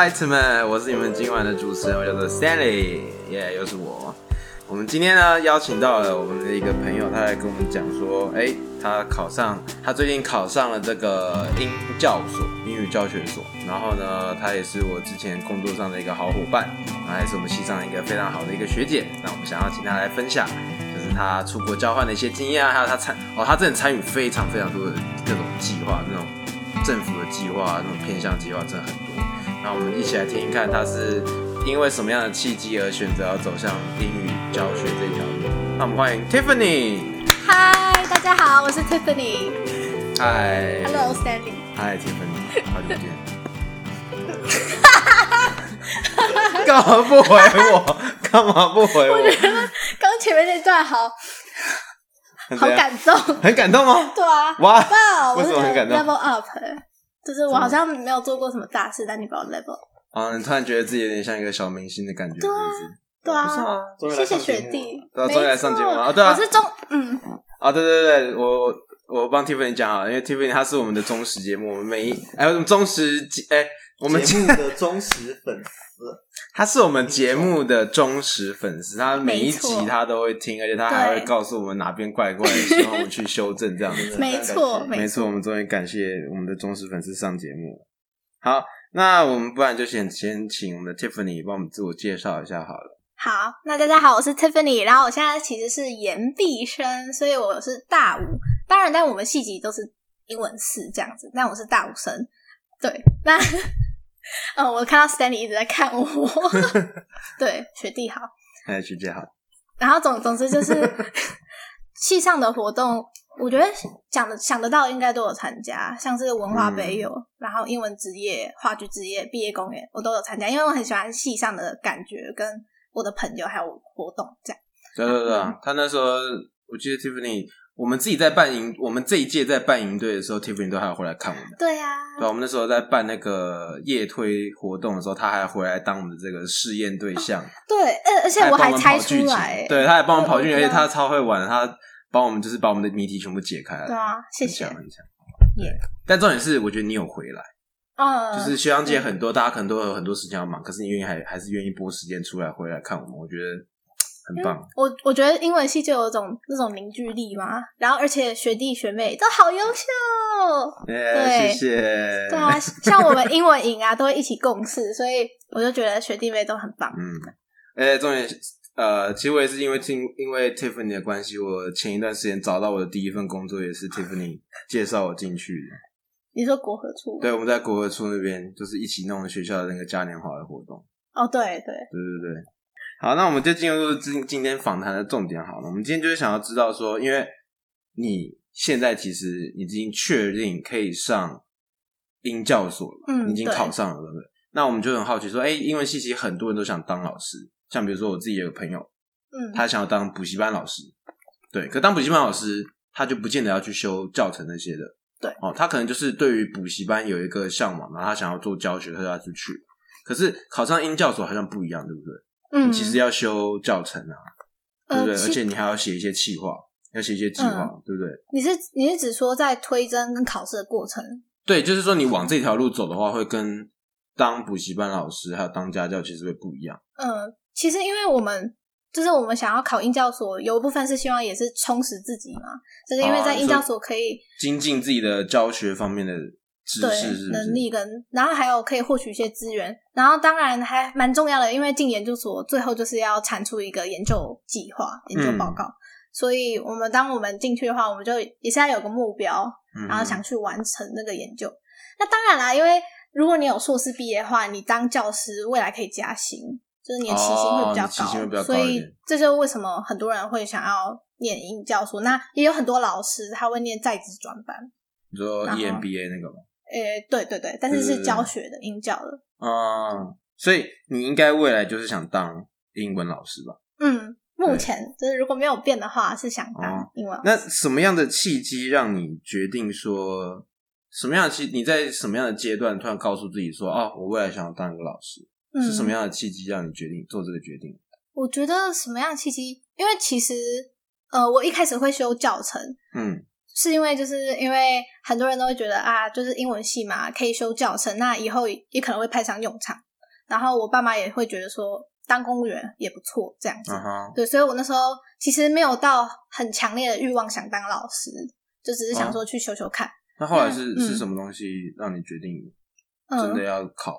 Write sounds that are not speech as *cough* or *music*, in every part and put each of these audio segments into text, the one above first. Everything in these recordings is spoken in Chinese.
Light 们，我是你们今晚的主持人，我叫做 Stanley，耶，又是我。我们今天呢邀请到了我们的一个朋友，他来跟我们讲说，哎，他考上，他最近考上了这个英教所，英语教学所。然后呢，他也是我之前工作上的一个好伙伴，还是我们系上一个非常好的一个学姐。那我们想要请他来分享，就是他出国交换的一些经验啊，还有他参，哦，他真的参与非常非常多的各种计划，那种政府的计划，那种偏向计划真的很。那我们一起来听一看，他是因为什么样的契机而选择要走向英语教学这条路。那我们欢迎 Tiffany。嗨，大家好，我是 Tiffany。嗨。Hello Stanley。嗨，Tiffany，好久不见。*laughs* 干嘛不回我？干嘛不回我？我觉得刚前面那段好好感动。很感动吗？对啊。哇哇！为什么很感动？Level up，就是我好像没有做过什么大事，但你把我 level。啊，你突然觉得自己有点像一个小明星的感觉，对啊？对啊。谢谢学弟。对啊，终于来上节目了。啊，对啊。我是中嗯。啊，对对对，我我帮 Tiffany 讲好了，因为 Tiffany 她是我们的忠实节目，我们每一哎，我们忠实哎，我们节目的忠实粉丝，*laughs* 他是我们节目的忠实粉丝，他每一集他都会听，而且他还会告诉我们哪边怪怪的，希望我们去修正这样子。*laughs* 没错没错，我们终于感谢我们的忠实粉丝上节目了。好，那我们不然就先先请我们的 Tiffany 帮我们自我介绍一下好了。好，那大家好，我是 Tiffany，然后我现在其实是研毕生，所以我是大五。当然，但我们系级都是英文四这样子，但我是大五生。对，那 *laughs* 嗯，我看到 Stanley 一直在看我，*laughs* 对，学弟好。哎，学姐好。然后总总之就是 *laughs* 系上的活动，我觉得想的想得到应该都有参加，像是文化杯有，然后英文职业、话剧职业、毕业公演我都有参加，因为我很喜欢系上的感觉，跟我的朋友还有活动这样。对对对啊，他那时候我记得 Tiffany，我们自己在办营，我们这一届在办营队的时候，Tiffany 都还有回来看我们。对呀、对啊，我们那时候在办那个夜推活动的时候，他还回来当我们的这个试验对象，对，而而且我他帮我们猜出来，对，他还帮我们跑剧情，而且他超会玩，他帮我们就是把我们的谜题全部解开了，对啊，谢谢。很强，很强。耶但重点是，我觉得你有回来，嗯，就是学长姐很多，大家可能都有很多事情要忙，可是你愿意还还是愿意拨时间出来回来看我们，我觉得很棒。我我觉得英文系就有种那种凝聚力嘛，然后而且学弟学妹都好优秀，*laughs* 耶，对谢谢。对啊，像我们英文营啊都会一起共事，所以我就觉得学弟妹都很棒。嗯，而且重点呃，其实我也是因为听因为 Tiffany 的关系，我前一段时间找到我的第一份工作，也是 Tiffany 介绍我进去的。你说国合处？对，我们在国合处那边就是一起弄学校的那个嘉年华的活动。哦，对对，对对对。好，那我们就进入今今天访谈的重点好了。我们今天就是想要知道说，因为你现在其实已经确定可以上英教所了，嗯你已经考上了，对不对？那我们就很好奇说，哎、英文系其实很多人都想当老师，像比如说我自己有个朋友，嗯，他想要当补习班老师，对，可当补习班老师，他就不见得要去修教程那些的，对，哦，他可能就是对于补习班有一个向往，然后他想要做教学，他就要去去。可是考上英教所好像不一样，对不对？嗯，你其实要修教程啊，对不对？呃而且你还要写一些企划，要写一些计划，嗯对不对？你是你是指说在推甄跟考试的过程？对，就是说你往这条路走的话，会跟当补习班老师还有当家教其实会不一样。嗯，其实因为我们就是我们想要考英教所，有一部分是希望也是充实自己嘛，就是因为在英教所可以精进自己的教学方面的知对？能力跟，然后还有可以获取一些资源，然后当然还蛮重要的，因为进研究所最后就是要产出一个研究计划、研究报告，所以我们当我们进去的话，我们就也是要有个目标，嗯然后想去完成那个研究。那当然啦，因为如果你有硕士毕业的话，你当教师未来可以加薪，就是你的起薪会比较高所以这就是为什么很多人会想要念英教所。那也有很多老师他会念在职专班，你说 E EMBA 那个吗？诶、对对对，但是是教学的英教的。啊、所以你应该未来就是想当英文老师吧？嗯，目前就是如果没有变的话，是想当哦英文老师。那什么样的契机让你决定说，什么样的契？你在什么样的阶段突然告诉自己说，哦，我未来想要当一个老师？嗯是什么样的契机让你决定做这个决定？我觉得什么样的契机？因为其实呃，我一开始会修教程，嗯是因为就是因为很多人都会觉得啊，就是英文系嘛，可以修教程，那以后也可能会派上用场。然后我爸妈也会觉得说当公务员也不错这样子。嗯哼，对，所以我那时候其实没有到很强烈的欲望想当老师，就只是想说去修修看。那后来是、嗯是什么东西让你决定真的嗯，要考、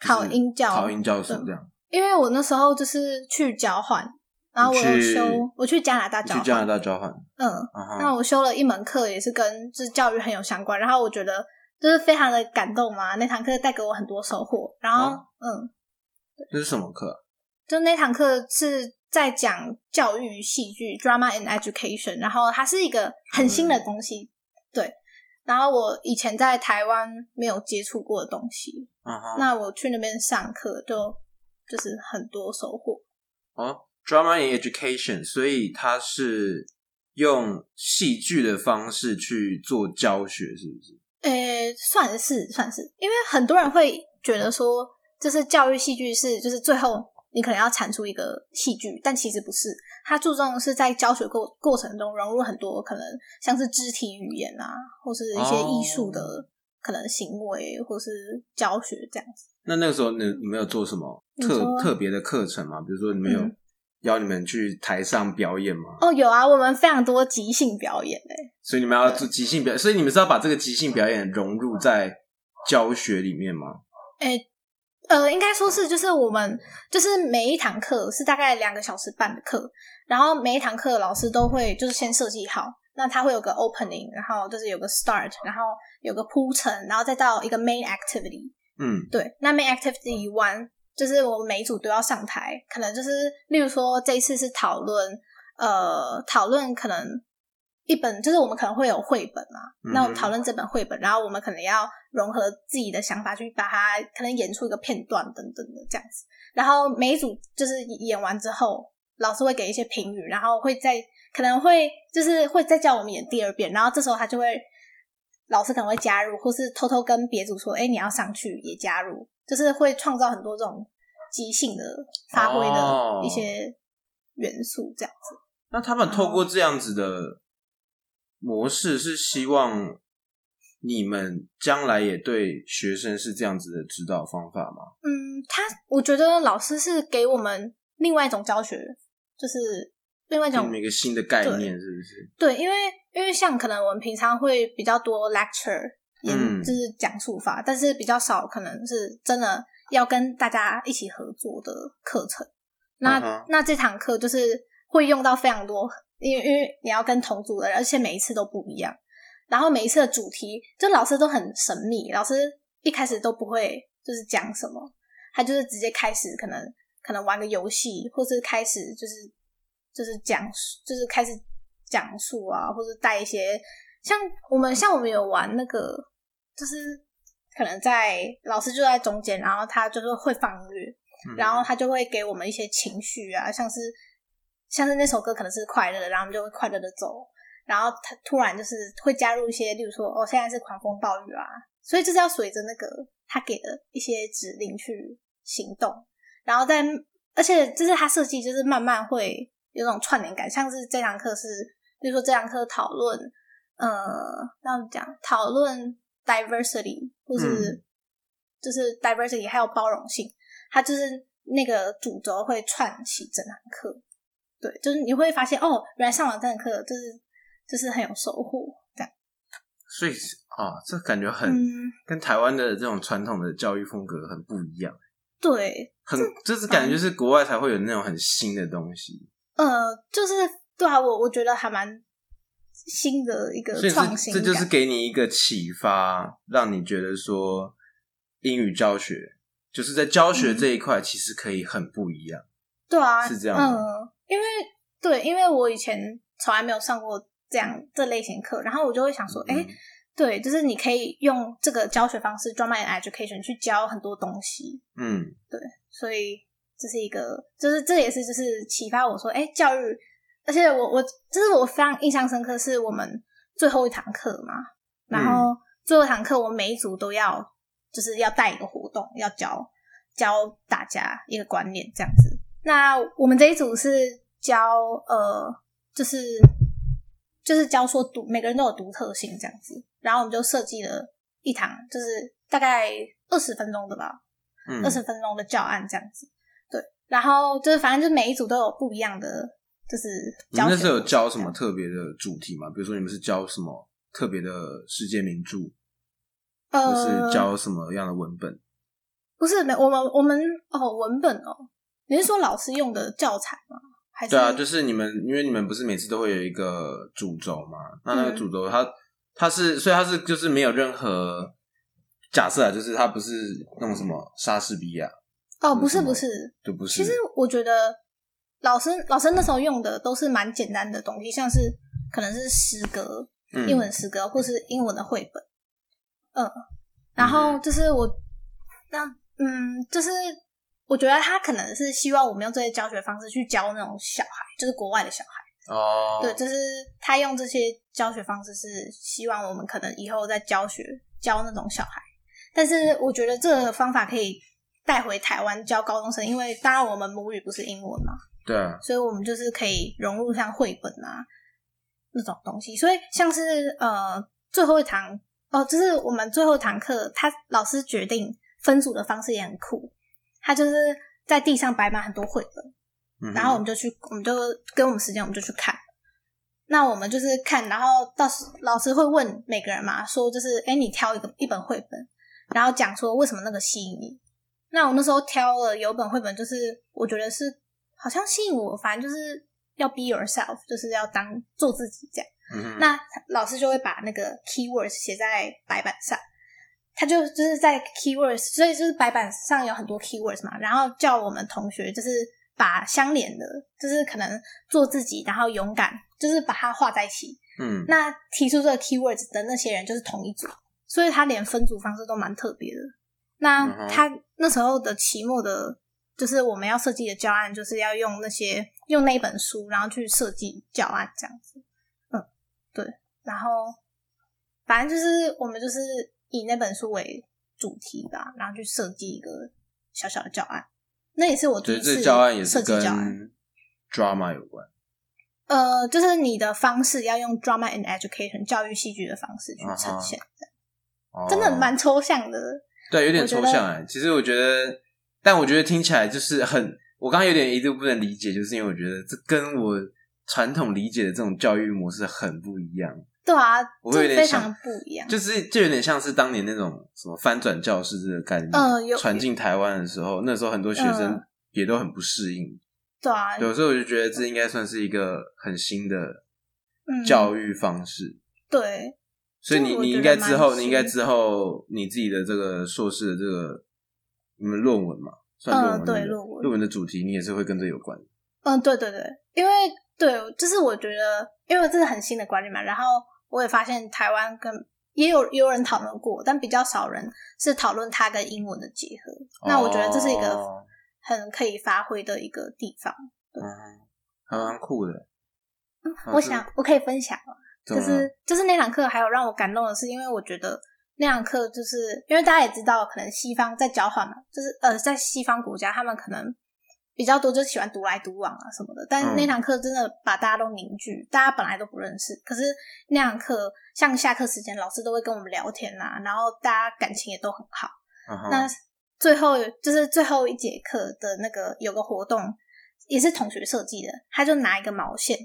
考就是英教考英教所这样？因为我那时候就是去交换，然后我有你去修，我去加拿大交换，去加拿大交换，嗯，那我修了一门课，也是跟就是教育很有相关，然后我觉得就是非常的感动嘛。那堂课带给我很多收获，然后、哦嗯，这是什么课啊？就那堂课是在讲教育戏剧 （drama and education），然后它是一个很新的东西，对。然后我以前在台湾没有接触过的东西，那我去那边上课就就是很多收获。哦，drama in education，所以它是用戏剧的方式去做教学，是不是？呃，算是算是，因为很多人会觉得说，就是教育戏剧是就是最后你可能要产出一个戏剧，但其实不是，它注重是在教学过过程中融入很多可能像是肢体语言啊，或是一些艺术的哦可能行为，或是教学这样子。那那个时候你你们有做什么特特别的课程吗？比如说你们有嗯邀你们去台上表演吗？哦，有啊，我们非常多即兴表演诶、所以你们要做即兴表演，所以你们是要把这个即兴表演融入在教学里面吗？诶、呃，应该说是，就是我们就是每一堂课是大概两个小时半的课，然后每一堂课老师都会就是先设计好，那他会有个 opening，然后就是有个 start，然后有个铺陈，然后再到一个 main activity。嗯，对，那 main activity 完，就是我们每一组都要上台，可能就是例如说这一次是讨论，呃，讨论可能一本，就是我们可能会有绘本嘛，嗯那我们讨论这本绘本，然后我们可能要融合自己的想法去把它可能演出一个片段等等的这样子，然后每一组就是演完之后，老师会给一些评语，然后会再可能会就是会再叫我们演第二遍，然后这时候他就会。老师可能会加入，或是偷偷跟别组说：“哎、你要上去也加入。”就是会创造很多这种即兴的发挥哦的一些元素，这样子。那他们透过这样子的模式，是希望你们将来也对学生是这样子的指导方法吗？嗯，他我觉得老师是给我们另外一种教学，就是另外一种一个新的概念，是不是？对，因为因为像可能我们平常会比较多 lecture 演、嗯。就是讲述法，但是比较少可能是真的要跟大家一起合作的课程。那、那这堂课就是会用到非常多，因为因为你要跟同组的人，而且每一次都不一样，然后每一次的主题，就老师都很神秘，老师一开始都不会就是讲什么，他就是直接开始可能可能玩个游戏，或是开始就是就是讲述，就是开始讲述啊，或者带一些像我们像我们有玩那个，就是可能在老师就在中间，然后他就是会放音乐，嗯。然后他就会给我们一些情绪啊，像是像是那首歌可能是快乐的，然后我们就会快乐的走，然后他突然就是会加入一些，例如说哦，现在是狂风暴雨啊，所以就是要随着那个他给的一些指令去行动，然后在而且就是他设计就是慢慢会有种串联感，像是这堂课是，比如说这堂课讨论呃，这样讲讨论 diversity 或是、嗯就是 diversity 还有包容性，它就是那个主轴会串起整堂课。对，就是你会发现哦，原来上完这堂课就是就是很有收获，这样。所以啊，这感觉很、嗯，跟台湾的这种传统的教育风格很不一样，对，很就是感觉就是国外才会有那种很新的东西，呃，就是对啊，我我觉得还蛮新的一个创新感。这这就是给你一个启发，让你觉得说英语教学就是在教学这一块其实可以很不一样。对啊，是这样嗯，因为对，因为我以前从来没有上过这样这类型课，然后我就会想说，哎、嗯。对，就是你可以用这个教学方式 drama and education 去教很多东西，嗯，对所以这是一个，就是这也是就是启发我说，哎，教育，而且我我就是我非常印象深刻，是我们最后一堂课嘛，然后最后一堂课我们每一组都要就是要带一个活动，要教教大家一个观念这样子。那我们这一组是教呃，就是就是教说独每个人都有独特性这样子，然后我们就设计了一堂，就是大概二十分钟的吧，嗯二十分钟的教案这样子。对，然后就是反正就每一组都有不一样的，就是教。你们那时候有教什么？特别的主题吗？比如说你们是教什么特别的世界名著，或呃，是教什么样的文本？不是没我们我们哦文本哦，你是说老师用的教材吗？还是对啊，就是你们，因为你们不是每次都会有一个主轴嘛？那那个嗯主轴它它是，所以它是就是没有任何假设啊，就是它不是那种什么莎士比亚，哦不是不是，就不是。其实我觉得老师老师那时候用的都是蛮简单的东西，像是可能是诗歌，嗯。英文诗歌，或是英文的绘本。嗯，然后就是我，那嗯，就是我觉得他可能是希望我们用这些教学方式去教那种小孩，就是国外的小孩。哦，对，就是他用这些教学方式是希望我们可能以后在教学教那种小孩，但是我觉得这个方法可以带回台湾教高中生，因为当然我们母语不是英文嘛，对啊，所以我们就是可以融入像绘本啊那种东西。所以像是呃最后一堂哦，就是我们最后一堂课，他老师决定分组的方式也很酷，他就是在地上摆满很多绘本。嗯然后我们就去，我们就跟我们时间，我们就去看。那我们就是看，然后到时老师会问每个人嘛，说就是，哎，你挑一个一本绘本，然后讲说为什么那个吸引你。那我那时候挑了有本绘本，就是我觉得是好像吸引我，反正就是要 be yourself，就是要当做自己这样。嗯那老师就会把那个 keywords 写在白板上，他就就是在 keywords，所以就是白板上有很多 keywords 嘛，然后叫我们同学就是把相连的，就是可能做自己，然后勇敢，就是把它画在一起。嗯，那提出这个 keywords 的那些人就是同一组，所以他连分组方式都蛮特别的。那他那时候的期末的，就是我们要设计的教案，就是要用那些用那一本书，然后去设计教案这样子。嗯，对。然后反正就是我们就是以那本书为主题吧，然后去设计一个小小的教案。那也是我第一次个教案也是跟教案。drama 有关。呃，就是你的方式要用 drama and education 教育戏剧的方式去呈现，哦真的蛮抽象的。对，有点抽象哎。其实我觉得，但我觉得听起来就是很，我刚刚有点一度不能理解，就是因为我觉得这跟我传统理解的这种教育模式很不一样，对啊，我会有点想非常不一样。就是就有点像是当年那种什么翻转教室这个概念，嗯有传进台湾的时候，那时候很多学生嗯也都很不适应，对啊，有时候我就觉得这应该算是一个很新的嗯，教育方式。对，所以你你应该之后，你应该之后你自己的这个硕士的这个你们论文嘛，算论文、嗯对论文论文的主题，你也是会跟这有关。嗯，对对对，因为对，就是我觉得，因为这是很新的观念嘛，然后我也发现台湾跟也有也有人讨论过，但比较少人是讨论它跟英文的结合。那我觉得这是一个哦很可以发挥的一个地方。嗯，还蛮酷的。嗯我想我可以分享就是就是那堂课还有让我感动的是，因为我觉得那堂课就是因为大家也知道，可能西方在交换嘛，就是呃在西方国家他们可能比较多就喜欢独来独往啊什么的，但那堂课真的把大家都凝聚，大家本来都不认识，可是那堂课像下课时间老师都会跟我们聊天啊，然后大家感情也都很好。那最后就是最后一节课的那个有个活动，也是同学设计的，他就拿一个毛线，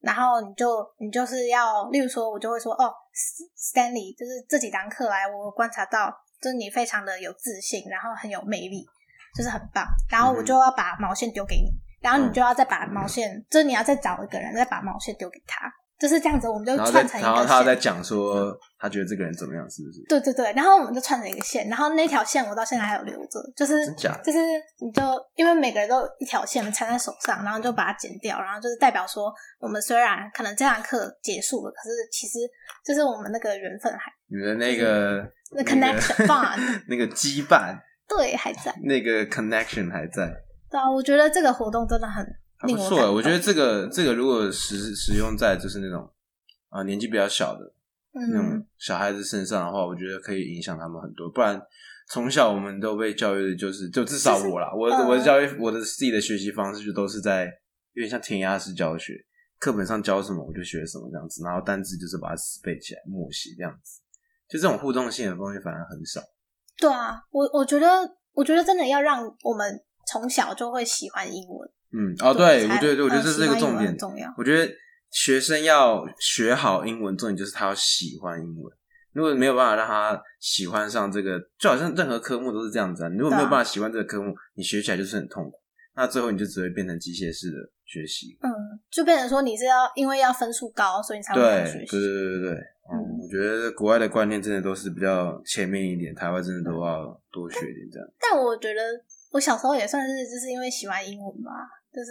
然后你就你就是要，例如说，我就会说，哦，S-，Stanley，就是这几堂课来，我观察到，就是你非常的有自信，然后很有魅力，就是很棒，然后我就要把毛线丢给你，然后你就要再把毛线，就是你要再找一个人再把毛线丢给他，就是这样子，我们就串成一个然后他在。讲说他觉得这个人怎么样，是不是？对对对，然后我们就串成一个线，然后那条线我到现在还有留着，就是就是你就因为每个人都有一条线缠在手上，然后就把它剪掉，然后就是代表说我们虽然可能这堂课结束了，可是其实就是我们那个缘分还你的那个那 connection bond *laughs* 那个羁绊，对还在。那个 connection 还在，对啊，我觉得这个活动真的很还不错欸。我觉得这个这个如果使使用在就是那种啊、年纪比较小的那种嗯小孩子身上的话，我觉得可以影响他们很多。不然从小我们都被教育的就是，就至少我啦，我嗯我的教育我的自己的学习方式就都是在有点像填鸭式教学，课本上教什么我就学什么这样子，然后单字就是把它死背起来默写这样子。就这种互动性的东西反而很少。对啊，我我觉得我觉得真的要让我们从小就会喜欢英文。嗯，哦，对，才我觉得，我觉得这是一个重点。重要。我觉得学生要学好英文，重点就是他要喜欢英文。如果没有办法让他喜欢上这个，就好像任何科目都是这样子啊。你如果没有办法喜欢这个科目，你学起来就是很痛苦。那最后你就只会变成机械式的学习。嗯，就变成说你是要因为要分数高，所以你才会学对对。对对对。嗯嗯，我觉得国外的观念真的都是比较前面一点，台湾真的都要多学一点这样。但我觉得我小时候也算是就是因为喜欢英文吧，就是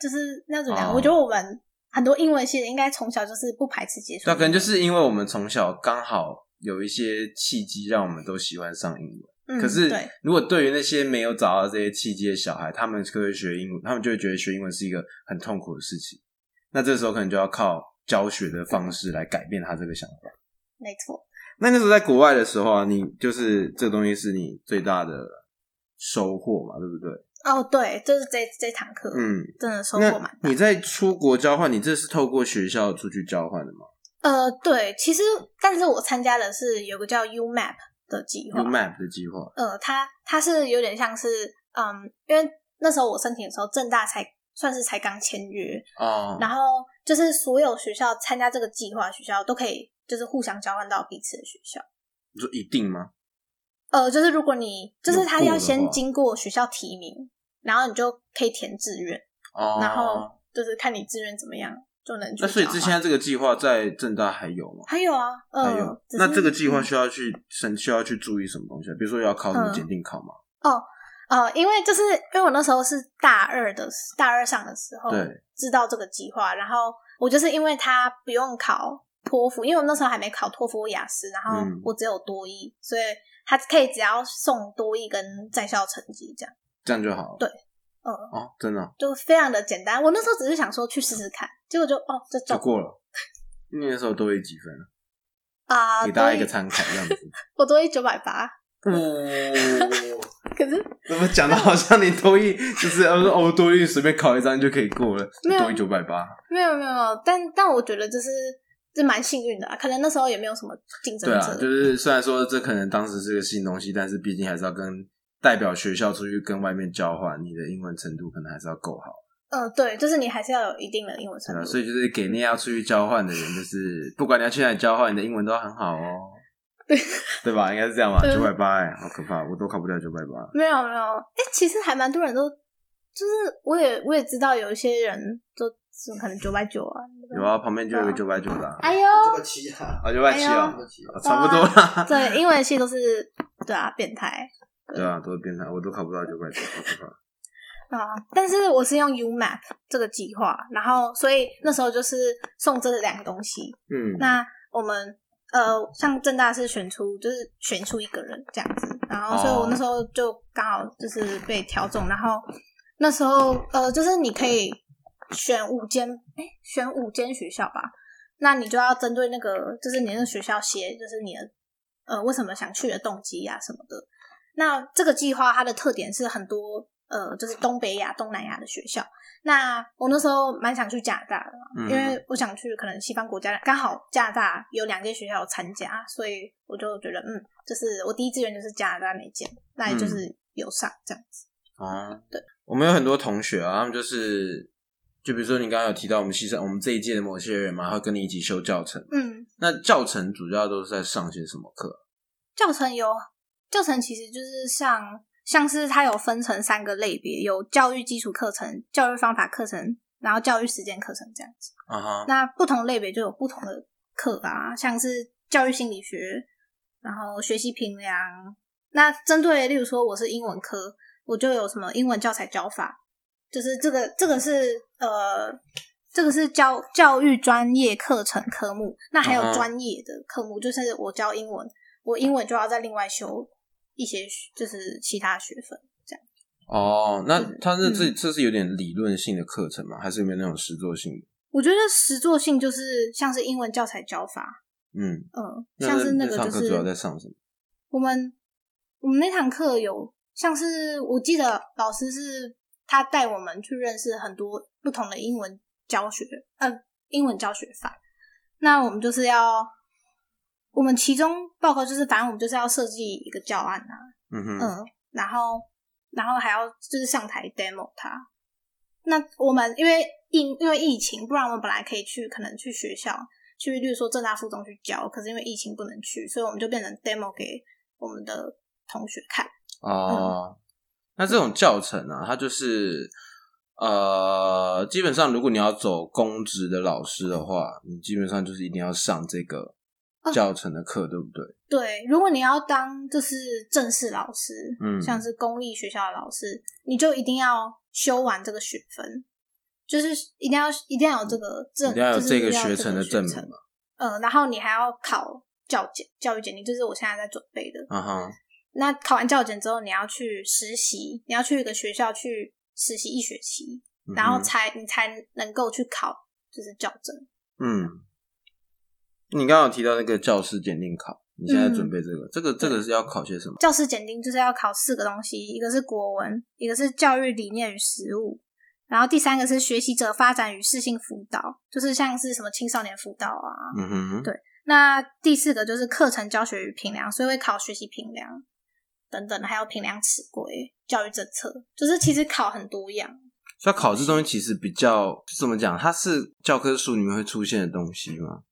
就是那怎么讲？哦我觉得我们很多英文系的应该从小就是不排斥接触英对啊，文，可能就是因为我们从小刚好有一些契机，让我们都喜欢上英文。嗯可是对，如果对于那些没有找到这些契机的小孩，他们就会学英文，他们就会觉得学英文是一个很痛苦的事情。那这时候可能就要靠教学的方式来改变他这个想法。没错。那那时候在国外的时候啊，你就是这个东西是你最大的收获嘛，对不对？哦，对，就是这这堂课，嗯，真的收获蛮大。那你在出国交换，你这是透过学校出去交换的吗呃，对，其实但是我参加的是有个叫 UMAP 的计划？UMAP 的计划呃，它它是有点像是，嗯，因为那时候我申请的时候，正大才算是才刚签约，哦，然后就是所有学校参加这个计划，学校都可以就是互相交换到彼此的学校。你说一定吗？呃，就是如果你就是他要先经过学校提名，然后你就可以填志愿，哦，然后就是看你志愿怎么样就能去。那所以之前这个计划在正大还有吗？还有啊，呃，还有，那这个计划嗯需要去审，需要去注意什么东西啊？比如说要考什么嗯检定考吗？呃，因为就是因为我那时候是大二的大二上的时候，对，知道这个计划，然后我就是因为他不用考托福，因为我那时候还没考托福、雅思，然后嗯我只有多一，所以他可以只要送多一跟在校成绩这样，这样就好了。对嗯，哦，真的哦就非常的简单。我那时候只是想说去试试看，结果就哦这中就过了。你那时候多一几分啊？啊，给大家一个参考，*laughs* 这样子。我多一九百八，哦，*laughs* 可是怎么讲的好像你多一就是呃哦多一随便考一张就可以过了，多一九百八。没有没有，但但我觉得就是是蛮幸运的、啊，可能那时候也没有什么竞争者，对啊，就是虽然说这可能当时是个新东西，但是毕竟还是要跟代表学校出去跟外面交换，你的英文程度可能还是要够好。嗯，对，就是你还是要有一定的英文程度。所以就是给那要出去交换的人，就是不管你要去哪里交换，你的英文都要很好哦。对，*laughs* 对吧？应该是这样吧？九百八，哎，好可怕，我都考不了九百八。没有没有，哎、其实还蛮多人都，就是我也我也知道有一些人都是可能九百九啊，有啊，旁边就有个九百九的啊，哎呦，九百七啊，啊九百七哎啊差不多啦。对，英文系都是对啊，变态对啊，都是变态，我都考不到九百九，好可怕。*laughs* 啊。但是我是用 UMAP 这个计划，然后所以那时候就是送这两个东西。嗯，那我们呃，像正大是选出就是选出一个人这样子，然后所以我那时候就刚好就是被挑中，然后那时候呃，就是你可以选五间，哎、选五间学校吧，那你就要针对那个就是你那个学校写，就是你的呃为什么想去的动机呀、什么的。那这个计划它的特点是很多呃，就是东北亚、东南亚的学校。那我那时候蛮想去加拿大的嘛，嗯因为我想去可能西方国家，刚好加拿大有两间学校有参加，所以我就觉得嗯，就是我第一志愿就是加拿大那间，那也就是有上这样子。哦，对，我们有很多同学啊，他们就是，就比如说你刚刚有提到我们系上，我们这一届的某些人嘛，会跟你一起修教程。嗯，那教程主要都是在上些什么课？教程有教程其实就是像像是它有分成三个类别，有教育基础课程、教育方法课程，然后教育实践课程这样子。啊哈，那不同类别就有不同的课啊，像是教育心理学，然后学习评量。那针对例如说我是英文科，我就有什么英文教材教法，就是这个这个是呃这个是教教育专业课程科目。那还有专业的科目，就是我教英文，我英文就要再另外修一些就是其他学分这样。哦，那他这这嗯这是有点理论性的课程吗？还是有没有那种实作性的？我觉得实作性就是像是英文教材教法，嗯，嗯，那像是那个就是课主要在上什么？我们我们那堂课有像是我记得老师是他带我们去认识很多不同的英文教学，呃，英文教学法。那我们就是要，我们其中报告就是，反正我们就是要设计一个教案啊，嗯哼，嗯，然后然后还要就是上台 demo 它。那我们因为疫因为疫情，不然我们本来可以去可能去学校去，例如说正大附中去教，可是因为疫情不能去，所以我们就变成 demo 给我们的同学看。哦，那这种教程啊，它就是呃，基本上如果你要走公职的老师的话，你基本上就是一定要上这个教程的课，对不对？对，如果你要当就是正式老师，嗯像是公立学校的老师，你就一定要修完这个学分，就是一定要一定要有这个证，一定要有这个学程的证明程嘛。嗯，然后你还要考教检、教育检定，就是我现在在准备的。啊哈，那考完教检之后，你要去实习，你要去一个学校去实习一学期，嗯然后才你才能够去考就是教证。嗯，你刚刚有提到那个教师检定考，你现在嗯准备这个，这个这个是要考些什么？教师检定就是要考四个东西，一个是国文，一个是教育理念与实务，然后第三个是学习者发展与适性辅导，就是像是什么青少年辅导啊。嗯哼，对那第四个就是课程教学与评量，所以会考学习评量等等，还有评量尺规、教育政策，就是其实考很多样。所以考试东西其实比较怎么讲？它是教科书里面会出现的东西吗？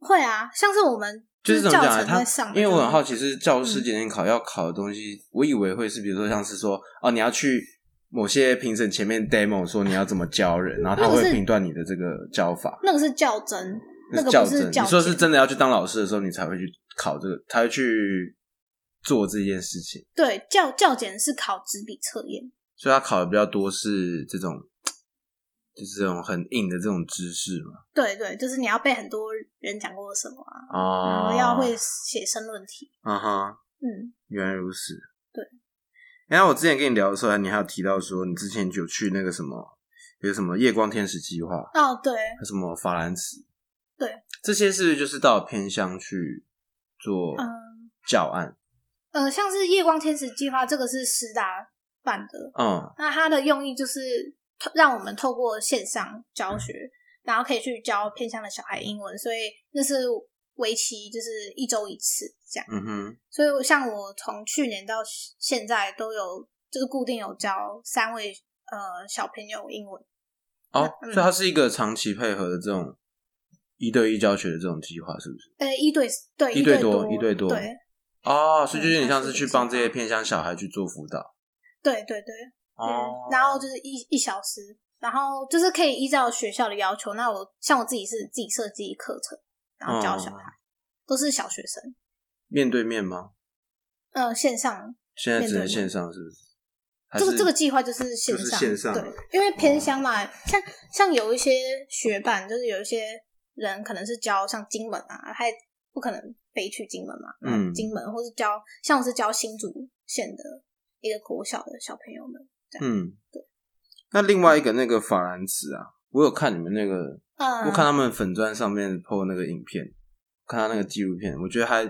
会啊，像是我们就是怎么讲啊？教程因为我很好奇，是是教师检定考要考的东西，我以为会是比如说像是说哦，你要去某些评审前面 demo 说你要怎么教人，然后他会评断你的这个教法。那个是教真，那个不是教你说是真的要去当老师的时候，你才会去考这个，才会去做这件事情。对教教检是考纸笔测验。所以他考的比较多是这种，就是这种很硬的这种知识嘛。对对，就是你要背很多人讲过什么啊，然哦后要会写申论题。啊哈，嗯，原来如此。对。然后我之前跟你聊的时候，你还有提到说，你之前有去那个什么，有什么夜光天使计划，哦对，还什么法兰茨，对，这些是就是到偏乡去做嗯教案？呃，像是夜光天使计划，这个是师大办的，嗯那它的用意就是透让我们透过线上教学，然后可以去教偏向的小孩英文，所以那是为期就是一周一次这样。嗯哼，所以像我从去年到现在都有就是固定有教三位呃小朋友英文。哦，嗯所以它是一个长期配合的这种一对一教学的这种计划，是不是？呃，一对对一对对多一对多对哦，所以就有点嗯像是去帮这些偏向小孩去做辅导。对对对，哦嗯，然后就是一一小时，然后就是可以依照学校的要求。那我像我自己是自己设计课程，然后教小孩，哦都是小学生，面对面吗？呃，线上。现在只能面对面线上，是不是？这个这个计划就是线上，线上对，因为偏乡嘛，像像有一些学伴，就是有一些人可能是教像金门啊，他也不可能飞去金门嘛，嗯金门或是教像我是教新竹县的一个国小的小朋友们，嗯，那另外一个那个法兰茨啊，我有看你们那个，嗯，我看他们粉砖上面 PO 那个影片，看他那个纪录片，我觉得还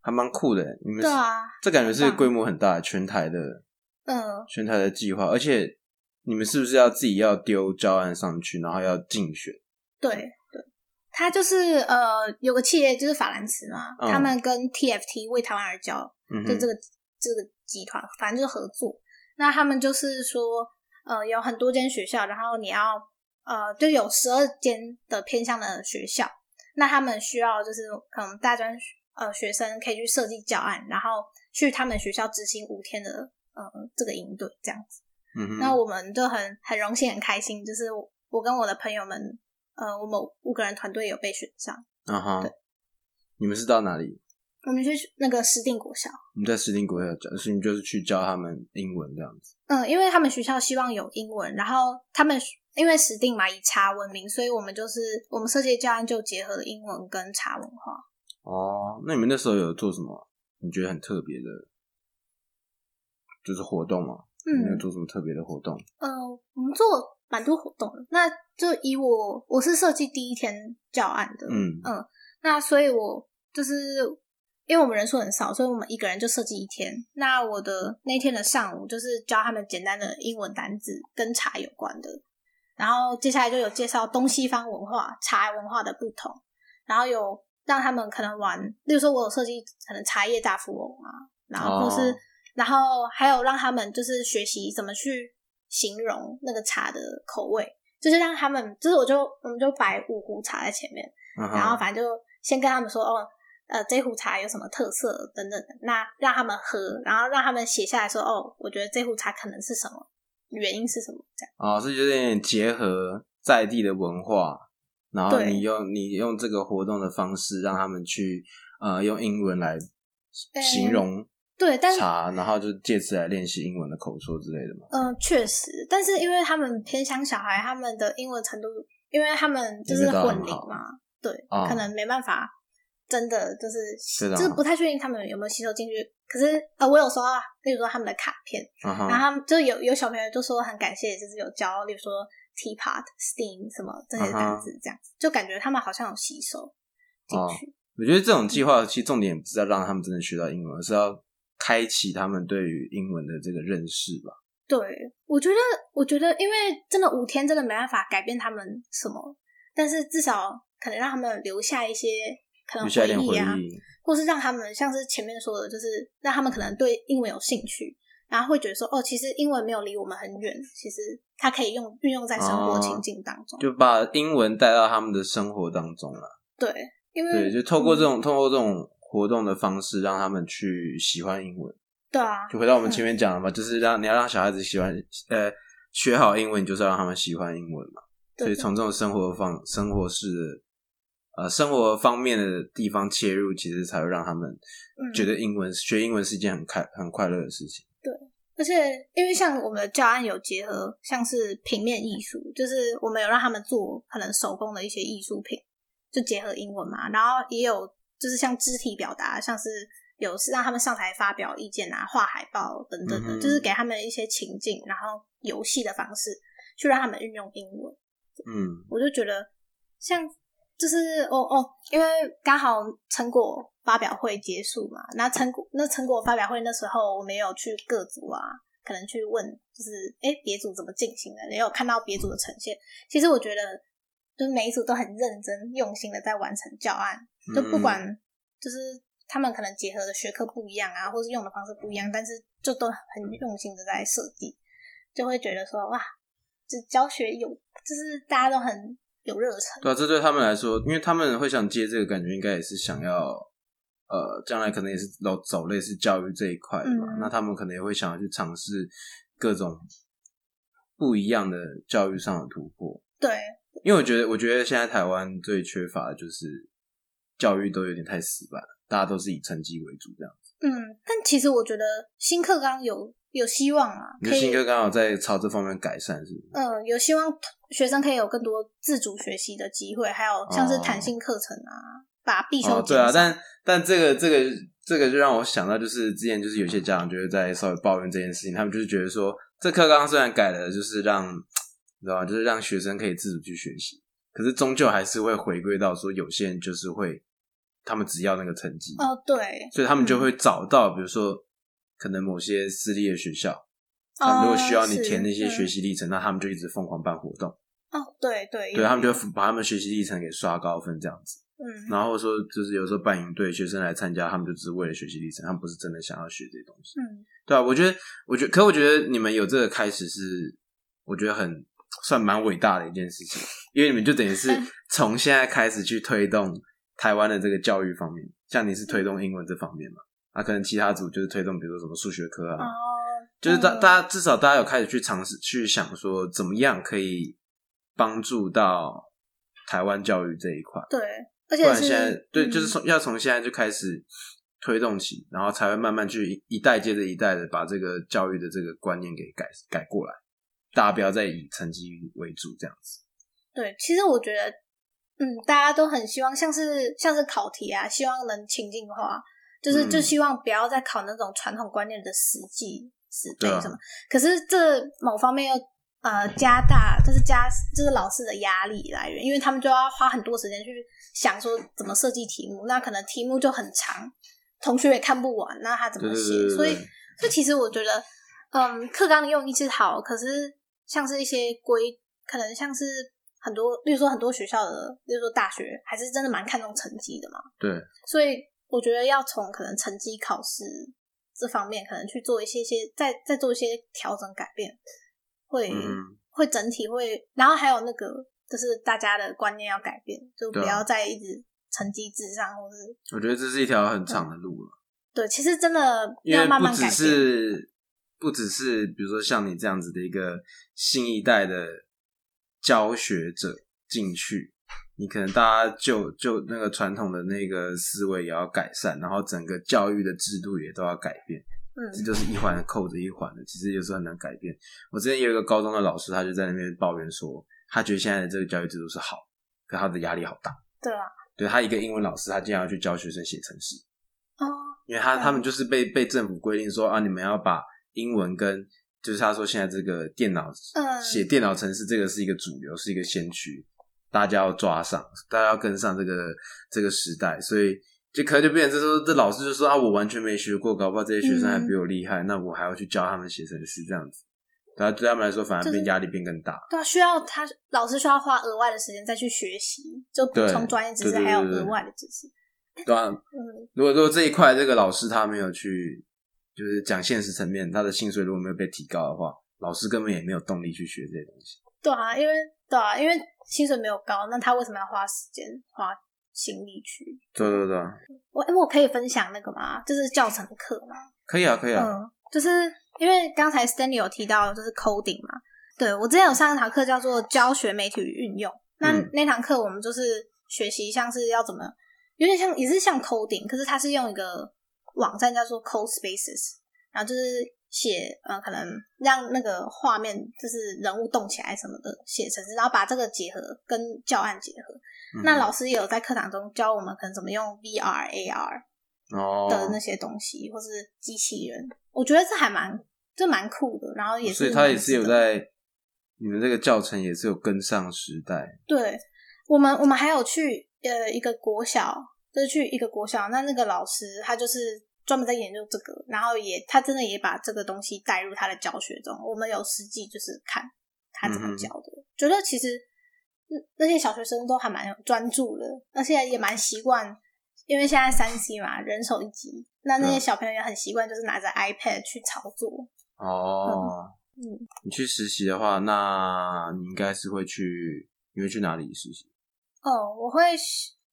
还蛮酷的。你们对啊，这感觉是规模很大，全台的嗯，全台的计划，而且你们是不是要自己要丢教案上去，然后要竞选？对对，他就是呃有个企业就是法兰茨嘛，嗯。他们跟 TFT 为台湾而教，就这个这个集团，反正就是合作。那他们就是说，呃，有很多间学校，然后你要呃，就有十二间的偏向的学校，那他们需要就是可能大专呃学生可以去设计教案，然后去他们学校执行五天的呃这个营队这样子。嗯哼，那我们就很很荣幸很开心，就是我我跟我的朋友们，呃，我们五个人团队有被选上，啊哈对，你们是到哪里？我们去那个石定国校。我们在石定国校教，所以你就是去教他们英文这样子。嗯，因为他们学校希望有英文，然后他们因为石定嘛以茶闻名，所以我们就是我们设计的教案就结合了英文跟茶文化。哦，那你们那时候有做什么？你觉得很特别的，就是活动吗？你们有嗯，做什么特别的活动？呃，我们做蛮多活动的。那就以我我是设计第一天教案的，嗯嗯，那所以我就是因为我们人数很少，所以我们一个人就设计一天。那我的那天的上午就是教他们简单的英文单字跟茶有关的，然后接下来就有介绍东西方文化、茶文化的不同，然后有让他们可能玩，例如说我有设计可能茶叶大富翁啊，然后或是、哦然后还有让他们就是学习怎么去形容那个茶的口味，就是让他们，就是我就我们就摆五壶茶在前面，嗯然后反正就先跟他们说哦，呃，这壶茶有什么特色等等的，那让他们喝，然后让他们写下来说哦，我觉得这壶茶可能是什么，原因是什么这样。哦，是就有点结合在地的文化，然后你用你用这个活动的方式让他们去呃用英文来形容对，但是茶，然后就借此来练习英文的口说之类的嘛。嗯，确实，但是因为他们偏乡小孩，他们的英文程度，因为他们就是混龄嘛，对，啊可能没办法，真的就是是的就是不太确定他们有没有吸收进去。可是呃，我有收到，例如说他们的卡片，然后他们就有有小朋友就说很感谢，就是有教，例如说 teapot、steam 什么这些单词，这样子、就感觉他们好像有吸收进哦去。我觉得这种计划其实重点不是要让他们真的学到英文，而是要开启他们对于英文的这个认识吧。对，我觉得，我觉得，因为真的五天真的没办法改变他们什么，但是至少可能让他们留下一些可能回忆啊，忆，或是让他们像是前面说的，就是让他们可能对英文有兴趣，然后会觉得说，哦，其实英文没有离我们很远，其实它可以用运用在生活哦情境当中。就把英文带到他们的生活当中了。对，因为对，就透过这嗯种、透过这种活动的方式，让他们去喜欢英文。对啊，就回到我们前面讲的嘛，就是让你要让小孩子喜欢，呃，学好英文，就是要让他们喜欢英文嘛。所以从这种生活方、生活式的，呃，生活方面的地方切入，其实才会让他们嗯觉得英文、学英文是一件很开、很快乐的事情。对而且，因为像我们的教案有结合，像是平面艺术，就是我们有让他们做可能手工的一些艺术品，就结合英文嘛。然后也有就是像肢体表达，像是有是让他们上台发表意见啊、画海报等等的，嗯就是给他们一些情境，然后游戏的方式去让他们运用英文。嗯，我就觉得像就是哦哦，因为刚好成果发表会结束嘛，那成果那成果发表会那时候我们也有去各组啊，可能去问就是哎别组怎么进行的，也有看到别组的呈现。其实我觉得就是每一组都很认真用心的在完成教案，就不管就是他们可能结合的学科不一样啊，或是用的方式不一样，但是就都很用心的在设计，就会觉得说哇，这教学有就是大家都很有热忱。对啊，这对他们来说，因为他们会想接这个，感觉应该也是想要，呃，将来可能也是走走类似教育这一块的嘛。嗯那他们可能也会想要去尝试各种不一样的教育上的突破。对，因为我觉得，我觉得现在台湾最缺乏的就是教育都有点太死板了，大家都是以成绩为主这样子。嗯，但其实我觉得新课纲有有希望啊，你的新哥刚好在朝这方面改善，是不是？嗯，有希望学生可以有更多自主学习的机会，还有像是哦弹性课程啊，把必修哦，对啊，但但这个这个这个就让我想到，就是之前就是有些家长就是在稍微抱怨这件事情，他们就是觉得说，这课纲虽然改了，就是让你知道吗？就是让学生可以自主去学习，可是终究还是会回归到说，有些人就是会，他们只要那个成绩，哦，对，所以他们就会找到，比如说可能某些私立的学校，他们如果需要你哦填那些学习历程，那他们就一直疯狂办活动，哦，对对，对他们就会把他们学习历程给刷高分这样子。嗯，然后说就是有时候办营队，学生来参加，他们就只是为了学习历程，他们不是真的想要学这些东西。嗯对啊，我觉得，我觉得，可我觉得你们有这个开始是，我觉得很算蛮伟大的一件事情，因为你们就等于是从现在开始去推动台湾的这个教育方面，像你是推动英文这方面嘛，啊，可能其他组就是推动比如说什么数学科啊，哦，就是大嗯大家至少大家有开始去尝试去想说，怎么样可以帮助到台湾教育这一块。对，而不且现在对，嗯就是从要从现在就开始推动起，然后才会慢慢去一一代接着一代的把这个教育的这个观念给改改过来。大家不要再以成绩为主，这样子。对，其实我觉得，嗯，大家都很希望像是像是考题啊，希望能情境化，就是、嗯就希望不要再考那种传统观念的死记死背对啊什么。可是这某方面又呃加大，就是加就是老师的压力来源，因为他们就要花很多时间去想说怎么设计题目，那可能题目就很长，同学也看不完，那他怎么写？对对对对所以对，所以其实我觉得，嗯，课纲的用意是好，可是像是一些规，可能像是很多，例如说很多学校的，例如说大学，还是真的蛮看重成绩的嘛。对，所以我觉得要从可能成绩考试这方面可能去做一些些，再再做一些调整改变，会、嗯会整体会，然后还有那个就是大家的观念要改变，就不要再一直成绩至上，或是我觉得这是一条很长的路了，对，其实真的要慢慢改变。是不只是比如说像你这样子的一个新一代的教学者进去，你可能大家就就那个传统的那个思维也要改善，然后整个教育的制度也都要改变。嗯这嗯就是一环扣着一环的，其实有时候很难改变。我之前有一个高中的老师，他就在那边抱怨说，他觉得现在的这个教育制度是好，可他的压力好大。对啊，对他一个英文老师，他竟然要去教学生写程式，哦，因为他嗯他们就是被被政府规定说啊，你们要把英文跟就是他说现在这个电脑嗯写电脑程式这个是一个主流，是一个先驱，大家要抓上，大家要跟上这个这个时代，所以就可能就变成这时候这老师就说啊，我完全没学过，搞不好这些学生还比我厉害，那我还要去教他们写程式这样子，对啊，对他们来说反而变压力变更大。对啊，需要他老师需要花额外的时间再去学习，就补充专业知识，还有额外的知识。对啊，嗯，如果说这一块这个老师他没有去，就是讲现实层面，他的薪水如果没有被提高的话，老师根本也没有动力去学这些东西。对啊，因为对啊，因为薪水没有高，那他为什么要花时间花心力去？对对对，我诶我可以分享那个吗？就是教程课嘛。可以啊，可以啊。嗯，就是因为刚才 Stanley 有提到就是 coding 嘛，对我之前有上一堂课叫做教学媒体与运用，那、嗯那堂课我们就是学习像是要怎么，有点像也是像 coding，可是它是用一个网站叫做 Code Spaces，然后就是写呃可能让那个画面就是人物动起来什么的写程式，然后把这个结合跟教案结合。嗯那老师也有在课堂中教我们可能怎么用 VR、AR，哦的那些东西，或是机器人，我觉得这还蛮这蛮酷的。然后也是，所以他也是有在你们这个教程也是有跟上时代。对我们我们还有去呃一个国小，就是去一个国小，那那个老师他就是专门在研究这个，然后也他真的也把这个东西带入他的教学中。我们有实际就是看他怎么教的，觉得其实那那些小学生都还蛮专注的，而且也蛮习惯。因为现在三 C 嘛，人手一机，那那些嗯小朋友也很习惯，就是拿着 iPad 去操作。哦，嗯，你去实习的话，那你应该是会去，你会去哪里实习？哦，我会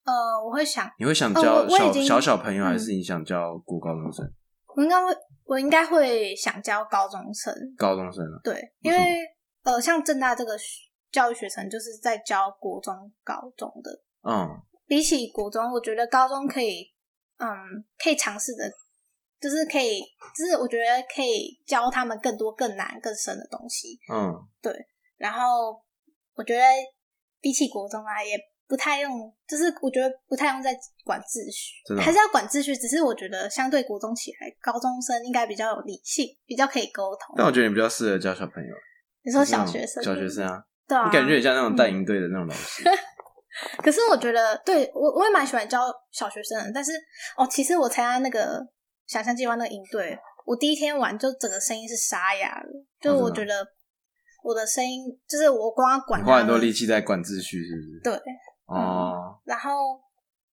呃，我会想，你会想哦教小、小小朋友，嗯还是你想教国高中生？我应该会，我应该会想教高中生，高中生啊？对，因为呃，像正大这个教育学程就是在教国中、高中的，嗯，比起国中，我觉得高中可以，嗯，可以尝试的，就是可以，就是我觉得可以教他们更多、更难、更深的东西。嗯，对然后我觉得比起国中啊，也不太用，就是我觉得不太用在管秩序真的，哦还是要管秩序。只是我觉得相对国中起来，高中生应该比较有理性，比较可以沟通。但我觉得你比较适合教小朋友，你说小学生，小学生啊，对啊，你感觉很像那种带营队的那种老师。*laughs* 可是我觉得，对我我也蛮喜欢教小学生的，但是哦，其实我参加那个想象计划那个营队，我第一天玩就整个声音是沙哑的，就我觉得我的声音就是我光要管你花很多力气在管秩序，是不是？对，哦，然后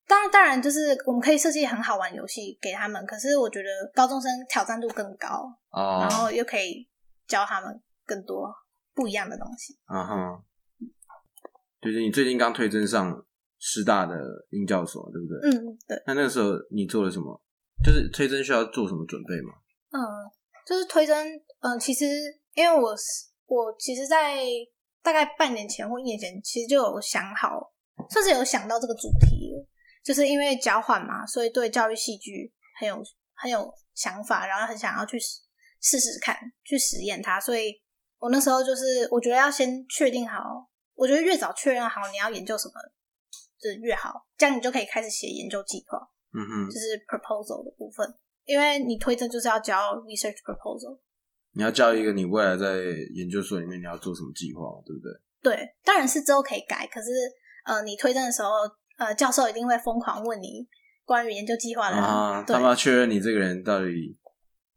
当然当然就是我们可以设计很好玩的游戏给他们，可是我觉得高中生挑战度更高，哦，然后又可以教他们更多不一样的东西。嗯哼，就是你最近刚推甄上师大的英教所，对不对？嗯，对，那那个时候你做了什么？就是推甄需要做什么准备吗？嗯，就是推甄，嗯，其实因为我是我其实，在大概半年前或一年前，其实就有想好，甚至有想到这个主题了，就是因为交换嘛，所以对教育戏剧很有很有想法，然后很想要去试试试看，去实验它，所以我那时候就是我觉得要先确定好，我觉得越早确认好你要研究什么，就是越好，这样你就可以开始写研究计划。嗯哼就，是 proposal 的部分，因为你推甄就是要交 research proposal。你要教一个你未来在研究所里面你要做什么计划，对不对？对，当然是之后可以改，可是呃，你推甄的时候，呃，教授一定会疯狂问你关于研究计划的，啊，他们要确认你这个人到底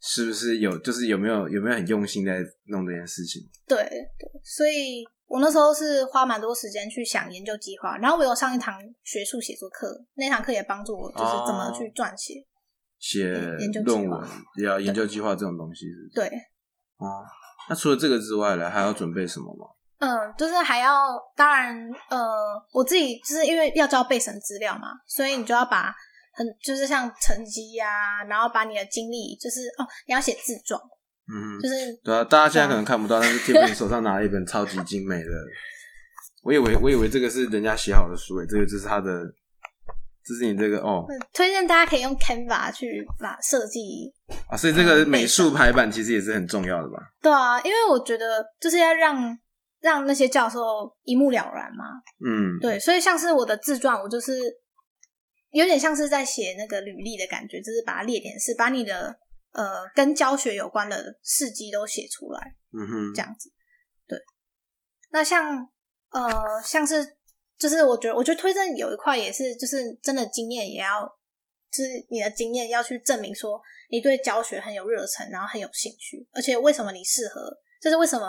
是不是有，就是有没有有没有很用心在弄这件事情。对对，所以我那时候是花蛮多时间去想研究计划，然后我有上一堂学术写作课，那堂课也帮助我就是怎么去撰写。写研究论文，要研究计划这种东西是不是？对，啊，那除了这个之外呢，还要准备什么吗？嗯，就是还要，当然，呃，我自己就是因为要交备审资料嘛，所以你就要把很就是像成绩呀、然后把你的经历，就是哦，你要写自传，嗯，就是对啊，大家现在可能看不到，但是 Tiffany 手上拿了一本超级精美的，我以为我以为这个是人家写好的书诶，这个就是他的，这是你这个哦嗯推荐大家可以用 Canva 去把设计。啊，所以这个美术排版其实也是很重要的吧？对啊，因为我觉得就是要让让那些教授一目了然嘛。嗯，对，所以像是我的自传，我就是有点像是在写那个履历的感觉，就是把它列点是把你的呃跟教学有关的事迹都写出来，嗯哼这，样子。对，那像呃像是就是我觉得我觉得推荐有一块也是就是真的经验也要，就是你的经验要去证明说你对教学很有热忱，然后很有兴趣，而且为什么你适合，就是为什么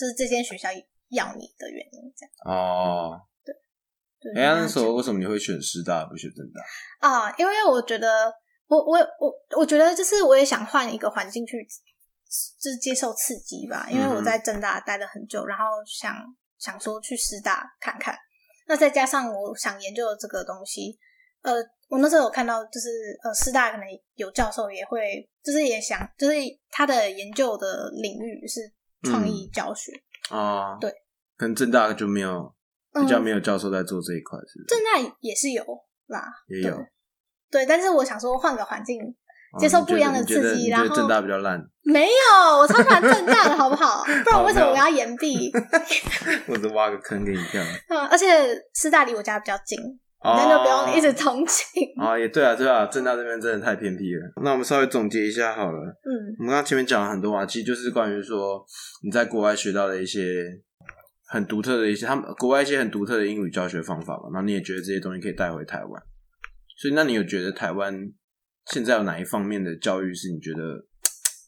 就是这间学校要你的原因，这样。哦，对哎、那这样时候为什么你会选师大不选正大？啊，因为我觉得，我我我我觉得就是我也想换一个环境去，就是接受刺激吧。因为我在正大待了很久，然后想想说去师大看看。那再加上我想研究的这个东西，呃，我那时候有看到，就是呃，师大可能有教授也会，就是也想，就是他的研究的领域是创意教学，哦，对，可能正大就没有比嗯较没有教授在做这一块，是不是？正大也是有啦，也有对，对，但是我想说换个环境，哦接受不一样的刺激然后正大比较烂，*laughs* 没有，我超喜欢正大的，好不好？*laughs* 不然为什么我要延毕？*laughs* 或者挖个坑给你跳？嗯，而且师大离我家比较近，哦那就不用一直通勤。啊，也对啊，对啊，正大这边真的太偏僻了。那我们稍微总结一下好了。嗯我们刚刚前面讲了很多啊，其实就是关于说你在国外学到的一些很独特的一些，他们国外一些很独特的英语教学方法嘛，然后你也觉得这些东西可以带回台湾。所以，那你有觉得台湾现在有哪一方面的教育是你觉得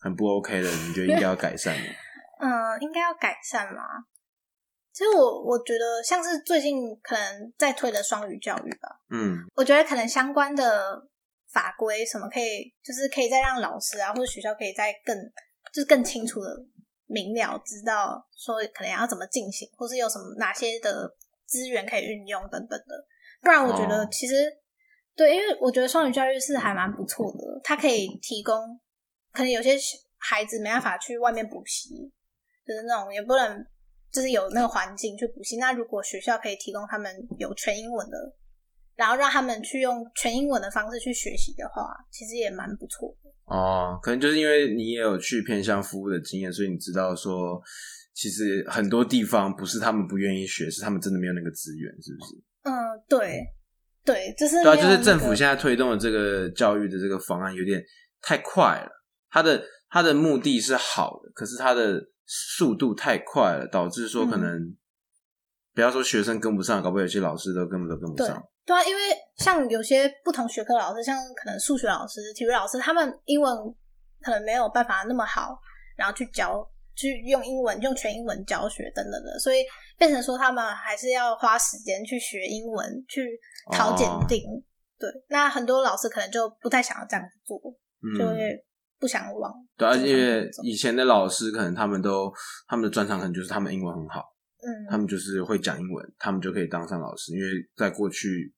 很不 OK 的？你觉得应该要改善的？嗯，*laughs* 应该要改善吗？其实我我觉得像是最近可能在推的双语教育吧，嗯。我觉得可能相关的法规什么可以，就是可以再让老师啊或者学校可以再更就是更清楚的明了知道说可能要怎么进行，或是有什么哪些的资源可以运用等等的。不然我觉得哦。其实、对，因为我觉得双语教育是还蛮不错的，它可以提供可能有些孩子没办法去外面补习，就是那种也不能就是有那个环境去补习。那如果学校可以提供他们有全英文的，然后让他们去用全英文的方式去学习的话，其实也蛮不错的。哦，可能就是因为你也有去偏向服务的经验，所以你知道说，其实很多地方不是他们不愿意学，是他们真的没有那个资源，是不是？嗯，对，对，就是对啊，就是政府现在推动的这个教育的这个方案有点太快了，它的它的目的是好的，可是它的速度太快了，导致说可嗯能、不要说学生跟不上，搞不好有些老师都根本都跟不上。对啊，因为像有些不同学科老师，像可能数学老师、体育老师，他们英文可能没有办法那么好，然后去教，去用英文用全英文教学等等的，所以变成说他们还是要花时间去学英文，去考检哦定。对，那很多老师可能就不太想要这样子做，就嗯，会不想往对啊，这个因为以前的老师可能他们都他们的专长可能就是他们英文很好。嗯他嗯们就是会讲英文，他们就可以当上老师。因为在过去，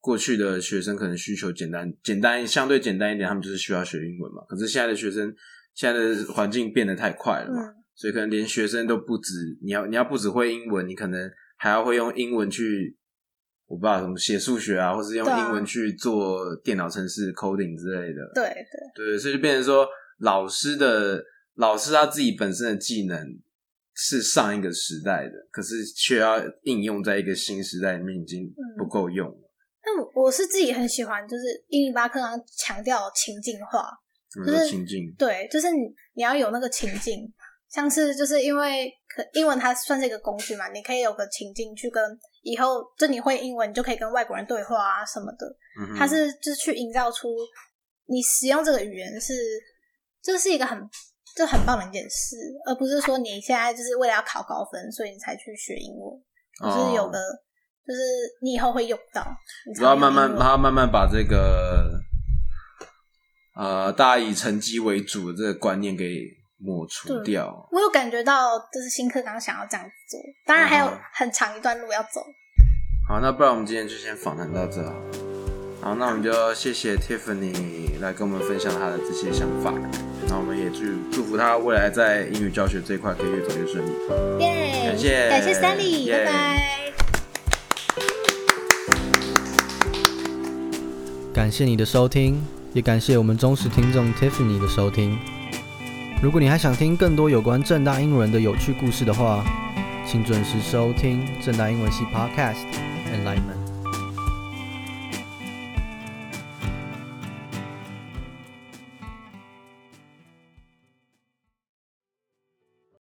过去的学生可能需求简单，简单相对简单一点，他们就是需要学英文嘛。可是现在的学生，现在的环境变得太快了嘛，嗯所以可能连学生都不止，你要你要不只会英文，你可能还要会用英文去，我不知道什么写数学啊，或是用英文去做电脑程式 coding 之类的。对对对，所以就变成说，老师的老师他自己本身的技能是上一个时代的，可是却要应用在一个新时代里面，已经嗯不够用了。那我是自己很喜欢，就是英语八课堂强调情境化，怎么说就是情境？对，就是你你要有那个情境，像是就是因为可英文它算是一个工具嘛，你可以有个情境去跟以后就你会英文，你就可以跟外国人对话啊什么的。嗯它是就是去营造出你使用这个语言是，这是一个很这很棒的一件事，而不是说你现在就是为了要考高分，所以你才去学英文，就是有个、就是你以后会用到，然后慢慢，然后慢慢把这个呃大家以成绩为主的这个观念给抹除掉。我有感觉到，就是新课纲想要这样做，当然还有啊很长一段路要走。好，那不然我们今天就先访谈到这好。好，那我们就谢谢 Tiffany 来跟我们分享她的这些想法。那我们也祝祝福她未来在英语教学这一块可以越走越顺利。耶！感谢感谢 Stanley，耶拜拜。感谢你的收听，也感谢我们忠实听众 Tiffany 的收听。如果你还想听更多有关正大英文的有趣故事的话，请准时收听正大英文系 Podcast Enlightenment。